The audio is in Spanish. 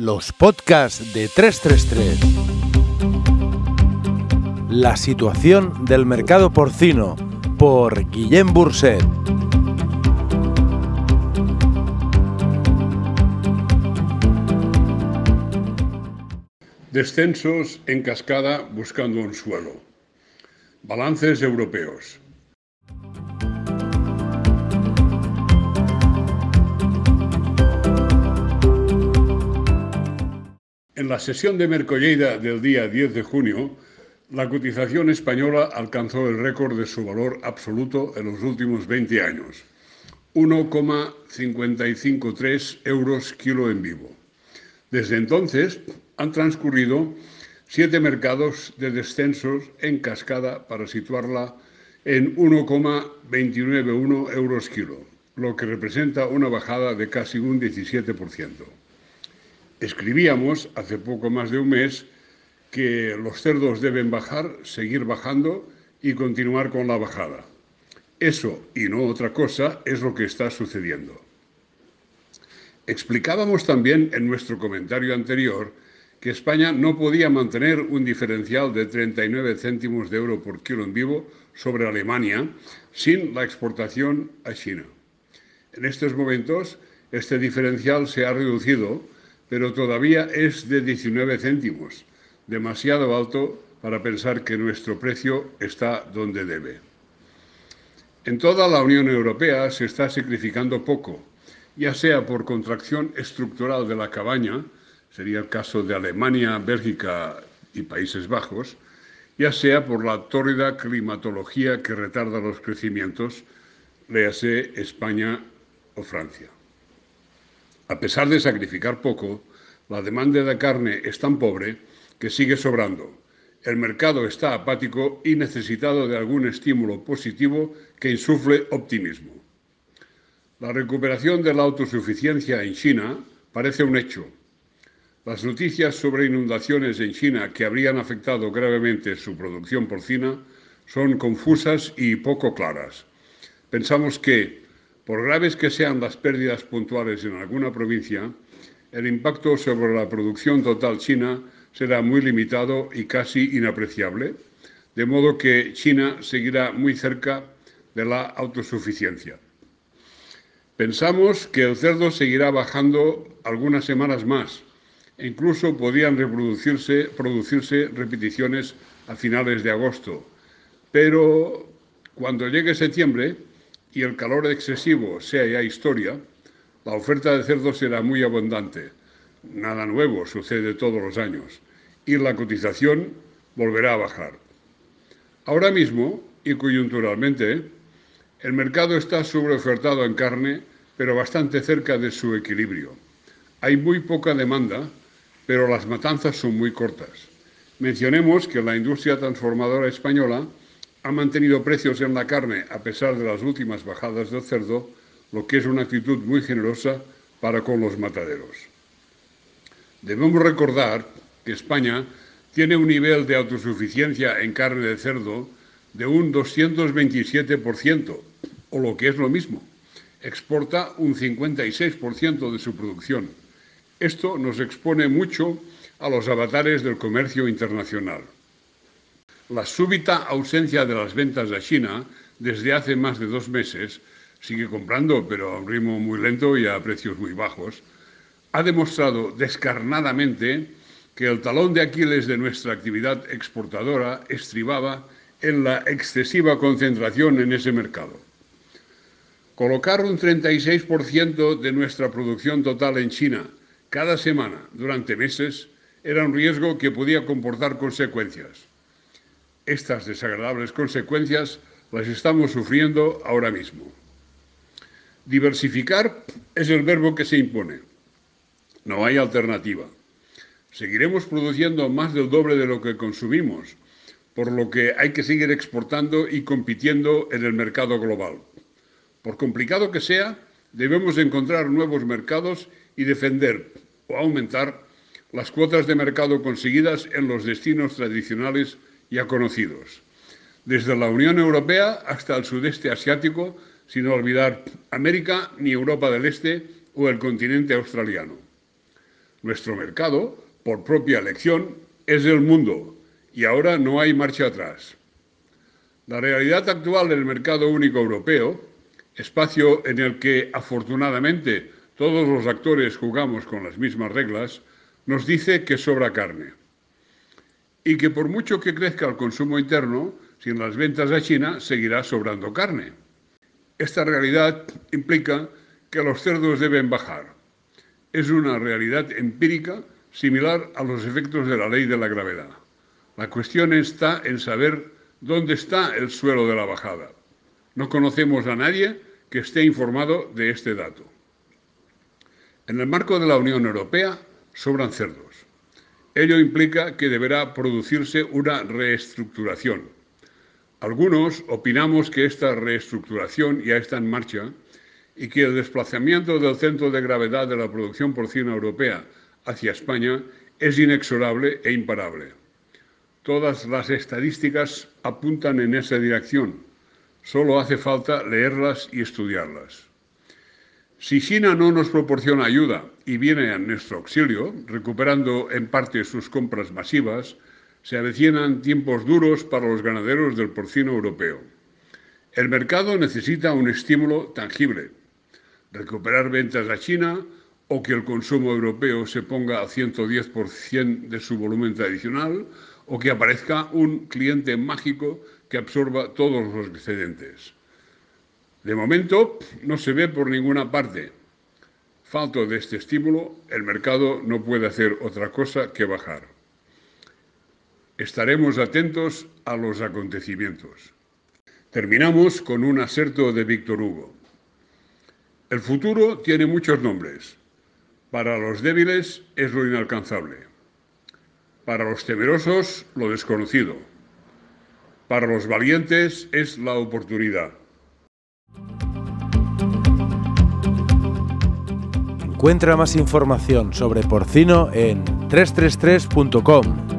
Los podcasts de 333. La situación del mercado porcino por Guillem Burset. Descensos en cascada buscando un suelo. Balances europeos. En la sesión de Mercolleida del día 10 de junio, la cotización española alcanzó el récord de su valor absoluto en los últimos 20 años, 1,553 euros kilo en vivo. Desde entonces han transcurrido siete mercados de descensos en cascada para situarla en 1,291 euros kilo, lo que representa una bajada de casi un 17%. Escribíamos hace poco más de un mes que los cerdos deben bajar, seguir bajando y continuar con la bajada. Eso y no otra cosa es lo que está sucediendo. Explicábamos también en nuestro comentario anterior que España no podía mantener un diferencial de 39 céntimos de euro por kilo en vivo sobre Alemania sin la exportación a China. En estos momentos, este diferencial se ha reducido pero todavía es de 19 céntimos, demasiado alto para pensar que nuestro precio está donde debe. En toda la Unión Europea se está sacrificando poco, ya sea por contracción estructural de la cabaña, sería el caso de Alemania, Bélgica y Países Bajos, ya sea por la tórrida climatología que retarda los crecimientos, léase España o Francia. A pesar de sacrificar poco, la demanda de carne es tan pobre que sigue sobrando. El mercado está apático y necesitado de algún estímulo positivo que insufle optimismo. La recuperación de la autosuficiencia en China parece un hecho. Las noticias sobre inundaciones en China que habrían afectado gravemente su producción porcina son confusas y poco claras. Pensamos que, por graves que sean las pérdidas puntuales en alguna provincia, el impacto sobre la producción total china será muy limitado y casi inapreciable, de modo que China seguirá muy cerca de la autosuficiencia. Pensamos que el cerdo seguirá bajando algunas semanas más e incluso reproducirse producirse repeticiones a finales de agosto. Pero cuando llegue septiembre, y el calor excesivo sea ya historia, la oferta de cerdo será muy abundante. Nada nuevo sucede todos los años y la cotización volverá a bajar. Ahora mismo, y coyunturalmente, el mercado está sobreofertado en carne, pero bastante cerca de su equilibrio. Hay muy poca demanda, pero las matanzas son muy cortas. Mencionemos que la industria transformadora española ha mantenido precios en la carne a pesar de las últimas bajadas del cerdo, lo que es una actitud muy generosa para con los mataderos. Debemos recordar que España tiene un nivel de autosuficiencia en carne de cerdo de un 227%, o lo que es lo mismo, exporta un 56% de su producción. Esto nos expone mucho a los avatares del comercio internacional. La súbita ausencia de las ventas a China desde hace más de dos meses, sigue comprando, pero a un ritmo muy lento y a precios muy bajos, ha demostrado descarnadamente que el talón de Aquiles de nuestra actividad exportadora estribaba en la excesiva concentración en ese mercado. Colocar un 36% de nuestra producción total en China cada semana durante meses era un riesgo que podía comportar consecuencias. Estas desagradables consecuencias las estamos sufriendo ahora mismo. Diversificar es el verbo que se impone. No hay alternativa. Seguiremos produciendo más del doble de lo que consumimos, por lo que hay que seguir exportando y compitiendo en el mercado global. Por complicado que sea, debemos encontrar nuevos mercados y defender o aumentar las cuotas de mercado conseguidas en los destinos tradicionales ya conocidos, desde la Unión Europea hasta el sudeste asiático, sin olvidar América ni Europa del Este o el continente australiano. Nuestro mercado, por propia elección, es el mundo y ahora no hay marcha atrás. La realidad actual del mercado único europeo, espacio en el que afortunadamente todos los actores jugamos con las mismas reglas, nos dice que sobra carne. Y que por mucho que crezca el consumo interno, sin las ventas a China seguirá sobrando carne. Esta realidad implica que los cerdos deben bajar. Es una realidad empírica similar a los efectos de la ley de la gravedad. La cuestión está en saber dónde está el suelo de la bajada. No conocemos a nadie que esté informado de este dato. En el marco de la Unión Europea sobran cerdos. Ello implica que deberá producirse una reestructuración. Algunos opinamos que esta reestructuración ya está en marcha y que el desplazamiento del centro de gravedad de la producción porcina europea hacia España es inexorable e imparable. Todas las estadísticas apuntan en esa dirección. Solo hace falta leerlas y estudiarlas. Si China no nos proporciona ayuda y viene a nuestro auxilio, recuperando en parte sus compras masivas, se avecinan tiempos duros para los ganaderos del porcino europeo. El mercado necesita un estímulo tangible, recuperar ventas a China o que el consumo europeo se ponga al 110% de su volumen tradicional o que aparezca un cliente mágico que absorba todos los excedentes. De momento no se ve por ninguna parte. Falto de este estímulo, el mercado no puede hacer otra cosa que bajar. Estaremos atentos a los acontecimientos. Terminamos con un aserto de Víctor Hugo. El futuro tiene muchos nombres. Para los débiles es lo inalcanzable. Para los temerosos, lo desconocido. Para los valientes es la oportunidad. Encuentra más información sobre porcino en 333.com.